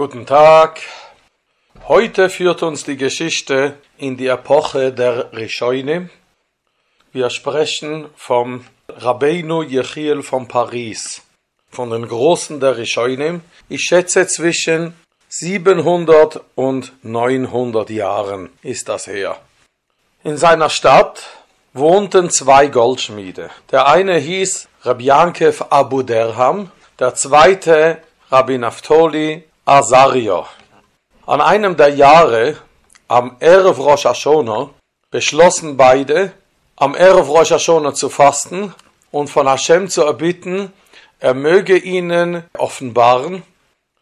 Guten Tag. Heute führt uns die Geschichte in die Epoche der Rishonim. Wir sprechen vom Rabbeinu Yechiel von Paris, von den Großen der Rishonim. Ich schätze zwischen 700 und 900 Jahren ist das her. In seiner Stadt wohnten zwei Goldschmiede. Der eine hieß Rabbi Yankev Abu Derham, der zweite Rabbi Naftoli Azaria. An einem der Jahre, am Erev Rosh Hashanah, beschlossen beide, am Erev Rosh Hashanah zu fasten und von Hashem zu erbitten, er möge ihnen offenbaren,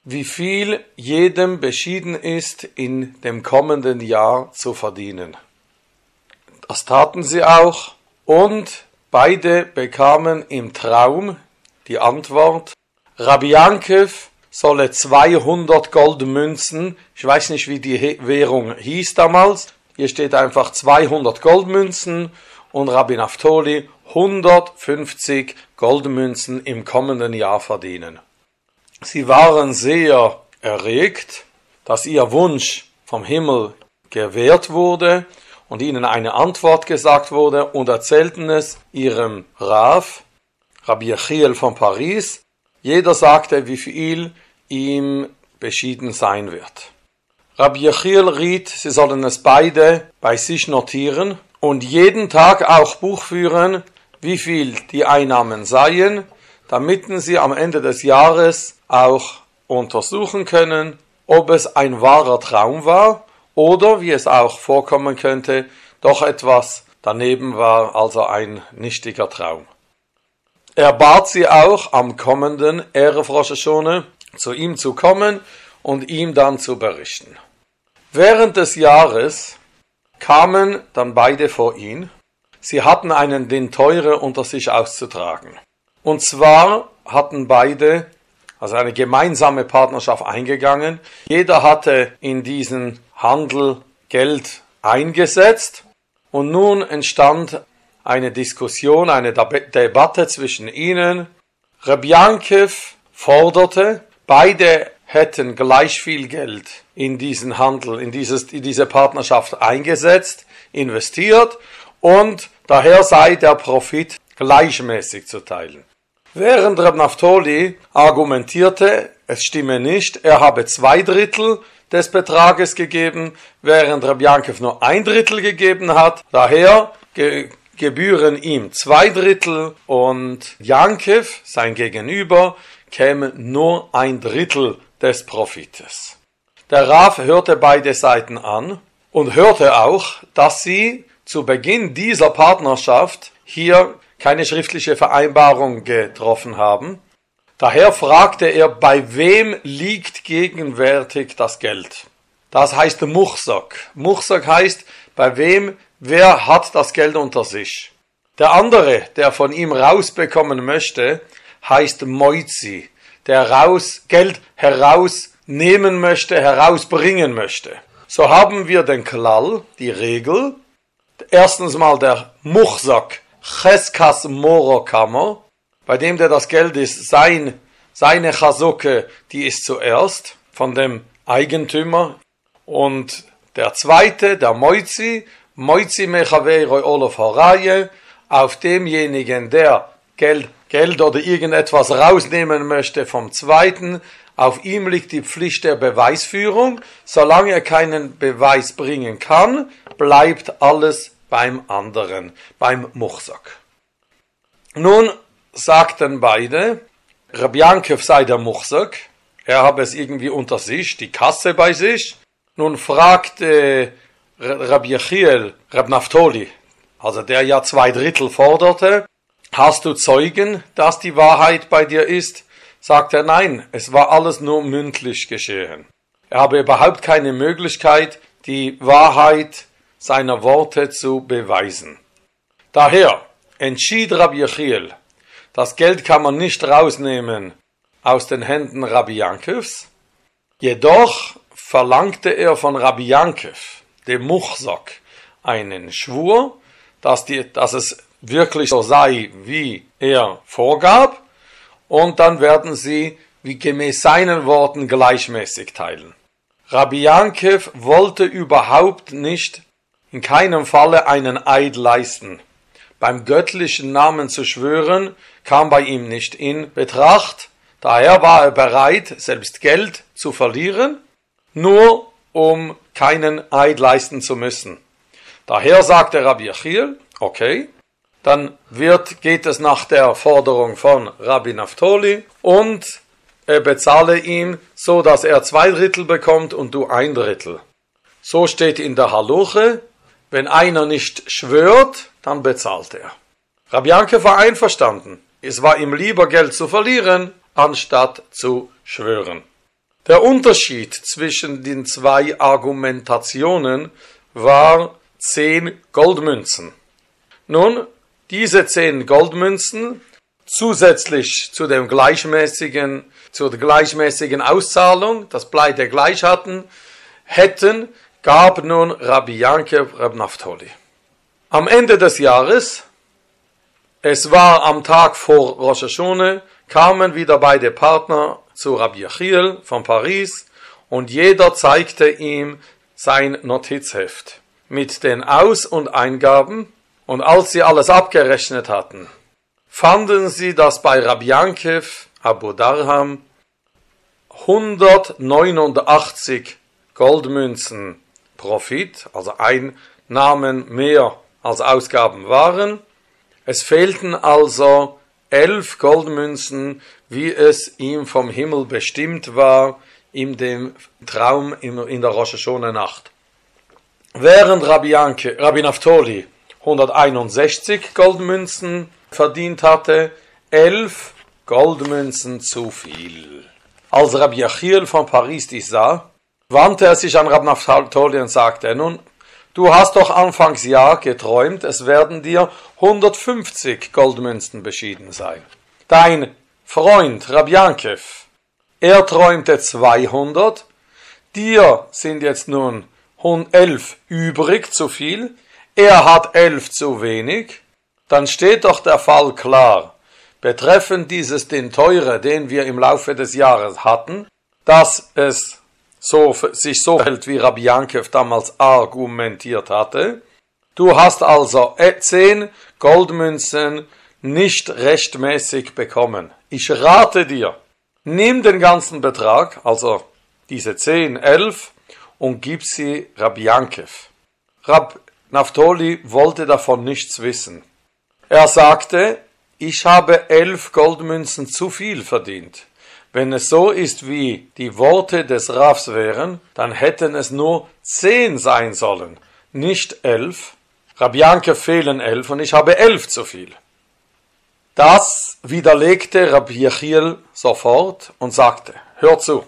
wie viel jedem beschieden ist, in dem kommenden Jahr zu verdienen. Das taten sie auch und beide bekamen im Traum die Antwort, Rabbi Yankev solle 200 Goldmünzen, ich weiß nicht, wie die Währung hieß damals, hier steht einfach 200 Goldmünzen und Rabbi Naftoli 150 Goldmünzen im kommenden Jahr verdienen. Sie waren sehr erregt, dass ihr Wunsch vom Himmel gewährt wurde und ihnen eine Antwort gesagt wurde und erzählten es ihrem Rav, Rabbi Achiel von Paris. Jeder sagte, wie viel ihm beschieden sein wird. Rabbi Yechiel riet, sie sollen es beide bei sich notieren und jeden Tag auch Buch führen, wie viel die Einnahmen seien, damit sie am Ende des Jahres auch untersuchen können, ob es ein wahrer Traum war oder, wie es auch vorkommen könnte, doch etwas daneben war, also ein nichtiger Traum. Er bat sie auch am kommenden Rosh zu ihm zu kommen und ihm dann zu berichten. Während des Jahres kamen dann beide vor ihn. Sie hatten einen den Teure unter sich auszutragen. Und zwar hatten beide, also eine gemeinsame Partnerschaft eingegangen. Jeder hatte in diesen Handel Geld eingesetzt. Und nun entstand eine Diskussion, eine Debatte zwischen ihnen. Rebjankev forderte, Beide hätten gleich viel Geld in diesen Handel, in, dieses, in diese Partnerschaft eingesetzt, investiert und daher sei der Profit gleichmäßig zu teilen. Während Reb Naftoli argumentierte, es stimme nicht, er habe zwei Drittel des Betrages gegeben, während Reb Yankev nur ein Drittel gegeben hat. Daher ge gebühren ihm zwei Drittel und Yankev, sein Gegenüber, käme nur ein Drittel des Profites. Der Raf hörte beide Seiten an und hörte auch, dass sie zu Beginn dieser Partnerschaft hier keine schriftliche Vereinbarung getroffen haben. Daher fragte er, bei wem liegt gegenwärtig das Geld? Das heißt Muchsak. Muchsak heißt, bei wem, wer hat das Geld unter sich? Der andere, der von ihm rausbekommen möchte, heißt Moizi, der raus, Geld herausnehmen möchte, herausbringen möchte. So haben wir den Klall, die Regel. Erstens mal der Muchsak, Cheskas Morokammer, bei dem der das Geld ist, sein, seine Chasuke, die ist zuerst von dem Eigentümer. Und der zweite, der Moizi, Moizi Mechavei Olof Horaye, auf demjenigen, der Geld, Geld oder irgendetwas rausnehmen möchte vom zweiten, auf ihm liegt die Pflicht der Beweisführung. Solange er keinen Beweis bringen kann, bleibt alles beim anderen, beim Muchsak. Nun sagten beide, Rabjankev sei der Muchsak, er habe es irgendwie unter sich, die Kasse bei sich. Nun fragte Rabbi Yechiel, Rab also der ja zwei Drittel forderte, Hast du Zeugen, dass die Wahrheit bei dir ist? Sagt er, nein, es war alles nur mündlich geschehen. Er habe überhaupt keine Möglichkeit, die Wahrheit seiner Worte zu beweisen. Daher entschied Rabbi Yechiel, das Geld kann man nicht rausnehmen aus den Händen Rabbi Yankevs, jedoch verlangte er von Rabbi Yankev, dem Muchsak, einen Schwur, dass, die, dass es wirklich so sei, wie er vorgab, und dann werden sie wie gemäß seinen Worten gleichmäßig teilen. Rabbi Yankev wollte überhaupt nicht in keinem Falle einen Eid leisten. Beim göttlichen Namen zu schwören kam bei ihm nicht in Betracht, daher war er bereit, selbst Geld zu verlieren, nur um keinen Eid leisten zu müssen. Daher sagte Rabbi Achiel, okay, dann wird, geht es nach der Forderung von Rabbi Naftoli und er bezahle ihm so, dass er zwei Drittel bekommt und du ein Drittel. So steht in der Haluche, wenn einer nicht schwört, dann bezahlt er. Rabbi Yanke war einverstanden. Es war ihm lieber Geld zu verlieren, anstatt zu schwören. Der Unterschied zwischen den zwei Argumentationen war zehn Goldmünzen. Nun, diese zehn Goldmünzen zusätzlich zu dem gleichmäßigen, zur gleichmäßigen Auszahlung, das beide gleich hatten, hätten, gab nun Rabbi Yankev Rab Naftoli. Am Ende des Jahres, es war am Tag vor Rosh Hashanah, kamen wieder beide Partner zu Rabbi Achiel von Paris und jeder zeigte ihm sein Notizheft mit den Aus- und Eingaben und als sie alles abgerechnet hatten, fanden sie, dass bei Rabbi Yankev Abu Darham 189 Goldmünzen Profit, also Einnahmen mehr als Ausgaben waren. Es fehlten also elf Goldmünzen, wie es ihm vom Himmel bestimmt war, in dem Traum in der Rosh Hashanah Nacht. Während Rabbi, Yanke, Rabbi Naftoli 161 Goldmünzen verdient hatte, elf Goldmünzen zu viel. Als Rabbi Achiel von Paris dies sah, wandte er sich an Rabbi Naftali und sagte, nun, du hast doch anfangs Jahr geträumt, es werden dir 150 Goldmünzen beschieden sein. Dein Freund Rabbi er träumte 200, dir sind jetzt nun 11 übrig zu viel, er hat 11 zu wenig, dann steht doch der Fall klar, betreffend dieses den Teure, den wir im Laufe des Jahres hatten, dass es so, sich so hält, wie Rabbi Yankev damals argumentiert hatte. Du hast also 10 Goldmünzen nicht rechtmäßig bekommen. Ich rate dir, nimm den ganzen Betrag, also diese 10, 11, und gib sie Rabbi Yankev. Rab Naftoli wollte davon nichts wissen. Er sagte, ich habe elf Goldmünzen zu viel verdient. Wenn es so ist, wie die Worte des Rafs wären, dann hätten es nur zehn sein sollen, nicht elf. Rabjanke fehlen elf und ich habe elf zu viel. Das widerlegte Rabbi Yechiel sofort und sagte, hör zu,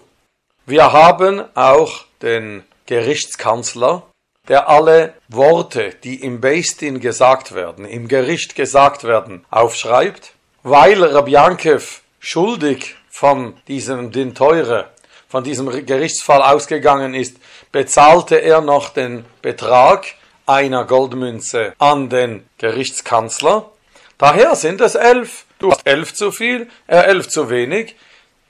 wir haben auch den Gerichtskanzler der alle Worte, die im Beistin gesagt werden, im Gericht gesagt werden, aufschreibt, weil Rabjankev schuldig von diesem den Teure, von diesem Gerichtsfall ausgegangen ist, bezahlte er noch den Betrag einer Goldmünze an den Gerichtskanzler. Daher sind es elf. Du hast elf zu viel, er elf zu wenig.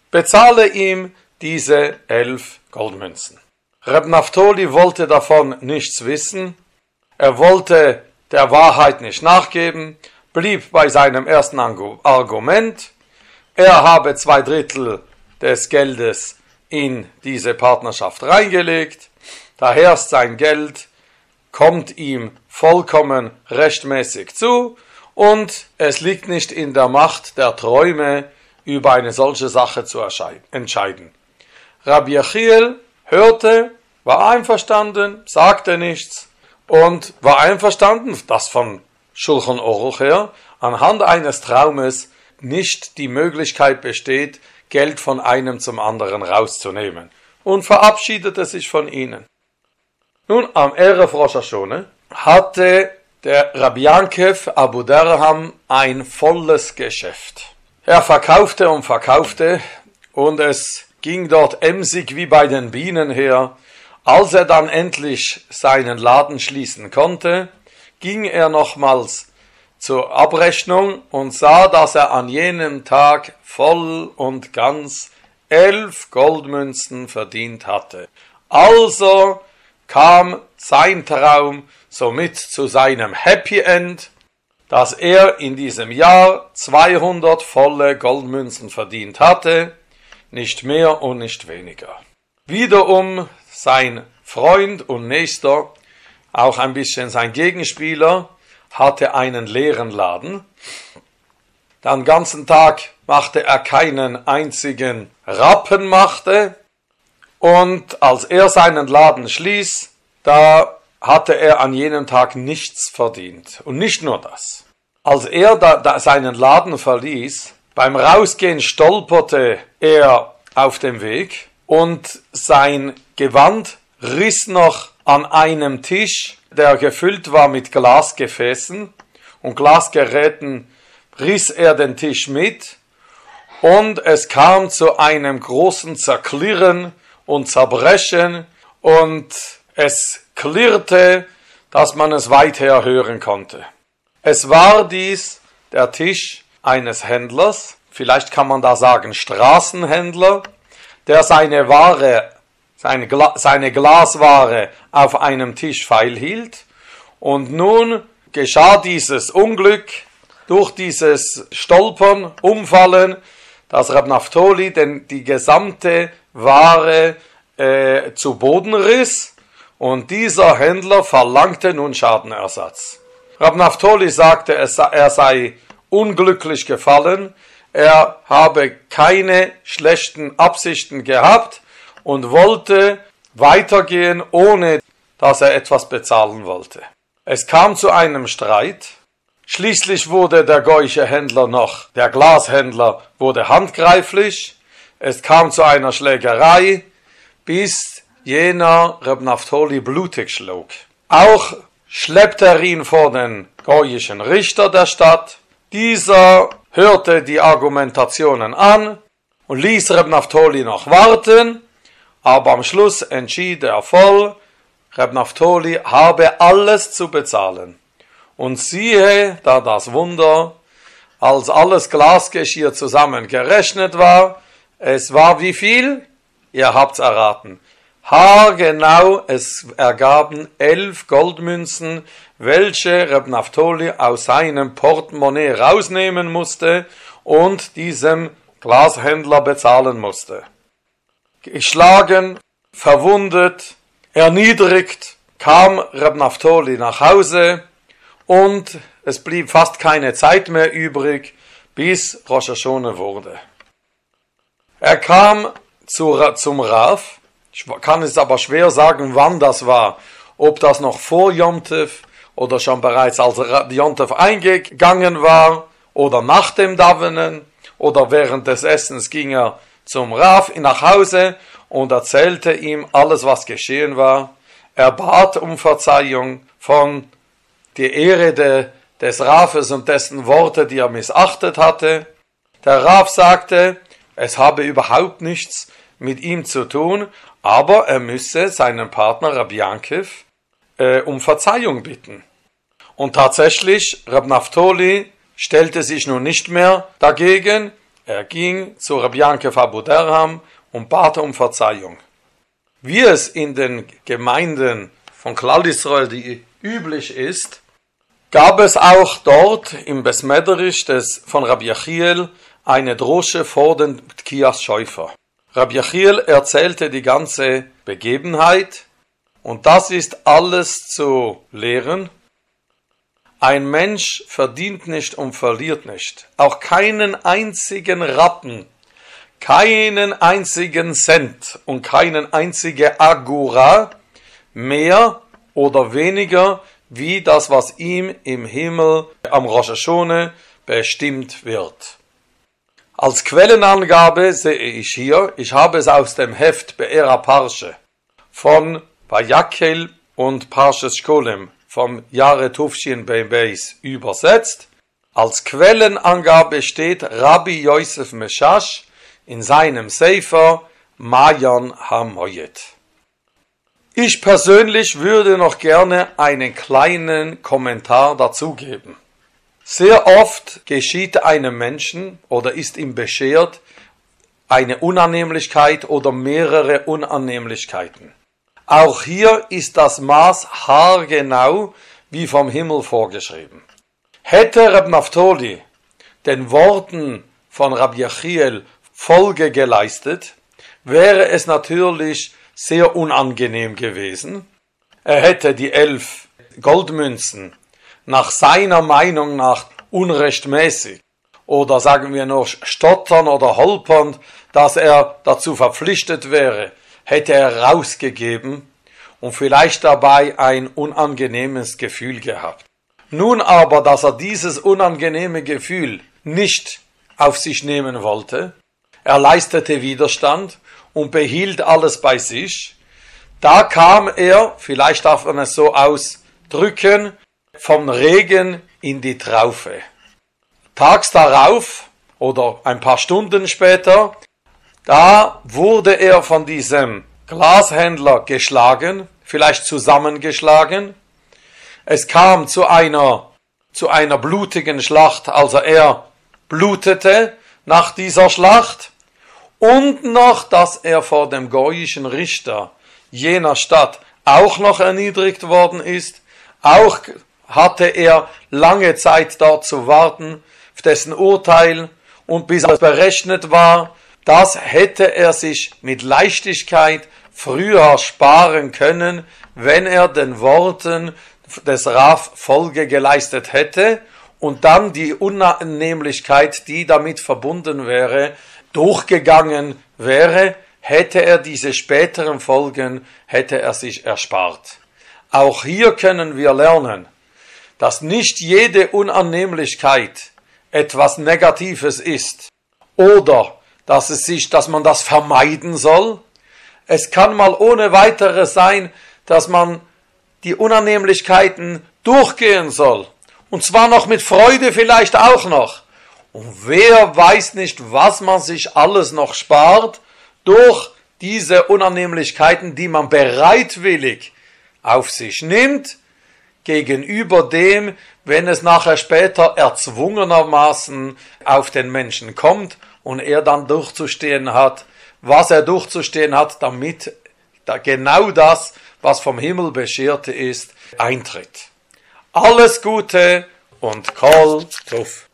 Bezahle ihm diese elf Goldmünzen. Reb Naftoli wollte davon nichts wissen, er wollte der Wahrheit nicht nachgeben, blieb bei seinem ersten Argument, er habe zwei Drittel des Geldes in diese Partnerschaft reingelegt, daher sein Geld kommt ihm vollkommen rechtmäßig zu. Und es liegt nicht in der Macht der Träume, über eine solche Sache zu entscheiden. Rabbi Achiel hörte, war einverstanden, sagte nichts und war einverstanden, dass von Schulchan Oruch her anhand eines Traumes nicht die Möglichkeit besteht, Geld von einem zum anderen rauszunehmen und verabschiedete sich von ihnen. Nun, am Erev Rosh Hashanah hatte der Rabbi Abu Darham ein volles Geschäft. Er verkaufte und verkaufte und es ging dort emsig wie bei den Bienen her. Als er dann endlich seinen Laden schließen konnte, ging er nochmals zur Abrechnung und sah, dass er an jenem Tag voll und ganz elf Goldmünzen verdient hatte. Also kam sein Traum somit zu seinem Happy End, dass er in diesem Jahr 200 volle Goldmünzen verdient hatte, nicht mehr und nicht weniger. Wiederum sein Freund und Nächster, auch ein bisschen sein Gegenspieler, hatte einen leeren Laden. Den ganzen Tag machte er keinen einzigen Rappen machte. Und als er seinen Laden schließ, da hatte er an jenem Tag nichts verdient. Und nicht nur das. Als er da, da seinen Laden verließ, beim Rausgehen stolperte er auf dem Weg und sein Gewand riss noch an einem Tisch, der gefüllt war mit Glasgefäßen. Und Glasgeräten, riss er den Tisch mit. Und es kam zu einem großen Zerklirren und Zerbrechen. Und es klirrte, dass man es weither hören konnte. Es war dies der Tisch eines Händlers, vielleicht kann man da sagen Straßenhändler, der seine Ware, seine, Gla seine Glasware auf einem Tisch feilhielt. Und nun geschah dieses Unglück durch dieses Stolpern, Umfallen, dass Rab Naftoli denn die gesamte Ware äh, zu Boden riss und dieser Händler verlangte nun Schadenersatz. Rab Naftoli sagte, er sei unglücklich gefallen, er habe keine schlechten Absichten gehabt und wollte weitergehen, ohne dass er etwas bezahlen wollte. Es kam zu einem Streit. Schließlich wurde der goische Händler noch, der Glashändler wurde handgreiflich. Es kam zu einer Schlägerei, bis jener Reb Naftoli blutig schlug. Auch schleppte er ihn vor den goyischen Richter der Stadt. Dieser hörte die Argumentationen an und ließ Reb Naftoli noch warten, aber am Schluss entschied er voll, Reb Naftoli habe alles zu bezahlen. Und siehe, da das Wunder, als alles Glasgeschirr zusammen gerechnet war, es war wie viel? Ihr habt's erraten. Haargenau, es ergaben elf Goldmünzen, welche Reb Naftoli aus seinem Portemonnaie rausnehmen musste und diesem Glashändler bezahlen musste. Geschlagen, verwundet, erniedrigt, kam Reb Naftoli nach Hause und es blieb fast keine Zeit mehr übrig, bis Rosh Hashanah wurde. Er kam zu, zum Raf, kann es aber schwer sagen, wann das war, ob das noch vor Yomtev oder schon bereits als Yomtev eingegangen war oder nach dem Davenen oder während des Essens ging er zum Raf nach Hause und erzählte ihm alles, was geschehen war. Er bat um Verzeihung von der Ehre de, des Rafes und dessen Worte, die er missachtet hatte. Der Raf sagte, es habe überhaupt nichts mit ihm zu tun, aber er müsse seinen Partner Rabbi Yankiv äh, um Verzeihung bitten. Und tatsächlich, Rab Naftoli stellte sich nun nicht mehr dagegen, er ging zu Rabbi Yankiv Abu Derham und bat um Verzeihung. Wie es in den Gemeinden von Klal Israel die üblich ist, gab es auch dort im Besmederisch des von Rabbi Achiel eine Drosche vor den Kias Schäufer. Rabbi Achiel erzählte die ganze Begebenheit und das ist alles zu lehren. Ein Mensch verdient nicht und verliert nicht. Auch keinen einzigen Rappen, keinen einzigen Cent und keinen einzigen Agura mehr oder weniger wie das, was ihm im Himmel am Rosh Hashanah bestimmt wird. Als Quellenangabe sehe ich hier, ich habe es aus dem Heft Be'era Parsche von Vayakel und Parshes Skolem vom Jahre Tufshin Beis übersetzt. Als Quellenangabe steht Rabbi Yosef Meshash in seinem Sefer Mayan Hamoyet. Ich persönlich würde noch gerne einen kleinen Kommentar dazugeben. Sehr oft geschieht einem Menschen oder ist ihm beschert eine Unannehmlichkeit oder mehrere Unannehmlichkeiten. Auch hier ist das Maß haargenau wie vom Himmel vorgeschrieben. Hätte Reb Naftoli den Worten von Rabbi Achiel Folge geleistet, wäre es natürlich sehr unangenehm gewesen. Er hätte die elf Goldmünzen nach seiner Meinung nach unrechtmäßig oder sagen wir noch stottern oder holpern, dass er dazu verpflichtet wäre, hätte er rausgegeben und vielleicht dabei ein unangenehmes Gefühl gehabt. Nun aber, dass er dieses unangenehme Gefühl nicht auf sich nehmen wollte, er leistete Widerstand und behielt alles bei sich, da kam er, vielleicht darf man es so ausdrücken, vom Regen in die Traufe. Tags darauf oder ein paar Stunden später, da wurde er von diesem Glashändler geschlagen, vielleicht zusammengeschlagen. Es kam zu einer, zu einer blutigen Schlacht, also er blutete nach dieser Schlacht und noch, dass er vor dem goyischen Richter jener Stadt auch noch erniedrigt worden ist, auch hatte er lange Zeit dort zu warten, auf dessen Urteil, und bis er berechnet war, das hätte er sich mit Leichtigkeit früher sparen können, wenn er den Worten des Raf Folge geleistet hätte und dann die Unannehmlichkeit, die damit verbunden wäre, durchgegangen wäre, hätte er diese späteren Folgen, hätte er sich erspart. Auch hier können wir lernen, dass nicht jede Unannehmlichkeit etwas Negatives ist oder dass es sich, dass man das vermeiden soll. Es kann mal ohne weiteres sein, dass man die Unannehmlichkeiten durchgehen soll. Und zwar noch mit Freude vielleicht auch noch. Und wer weiß nicht, was man sich alles noch spart durch diese Unannehmlichkeiten, die man bereitwillig auf sich nimmt, gegenüber dem, wenn es nachher später erzwungenermaßen auf den Menschen kommt und er dann durchzustehen hat, was er durchzustehen hat, damit genau das, was vom Himmel bescherte ist, eintritt. Alles Gute und Kol Tuff.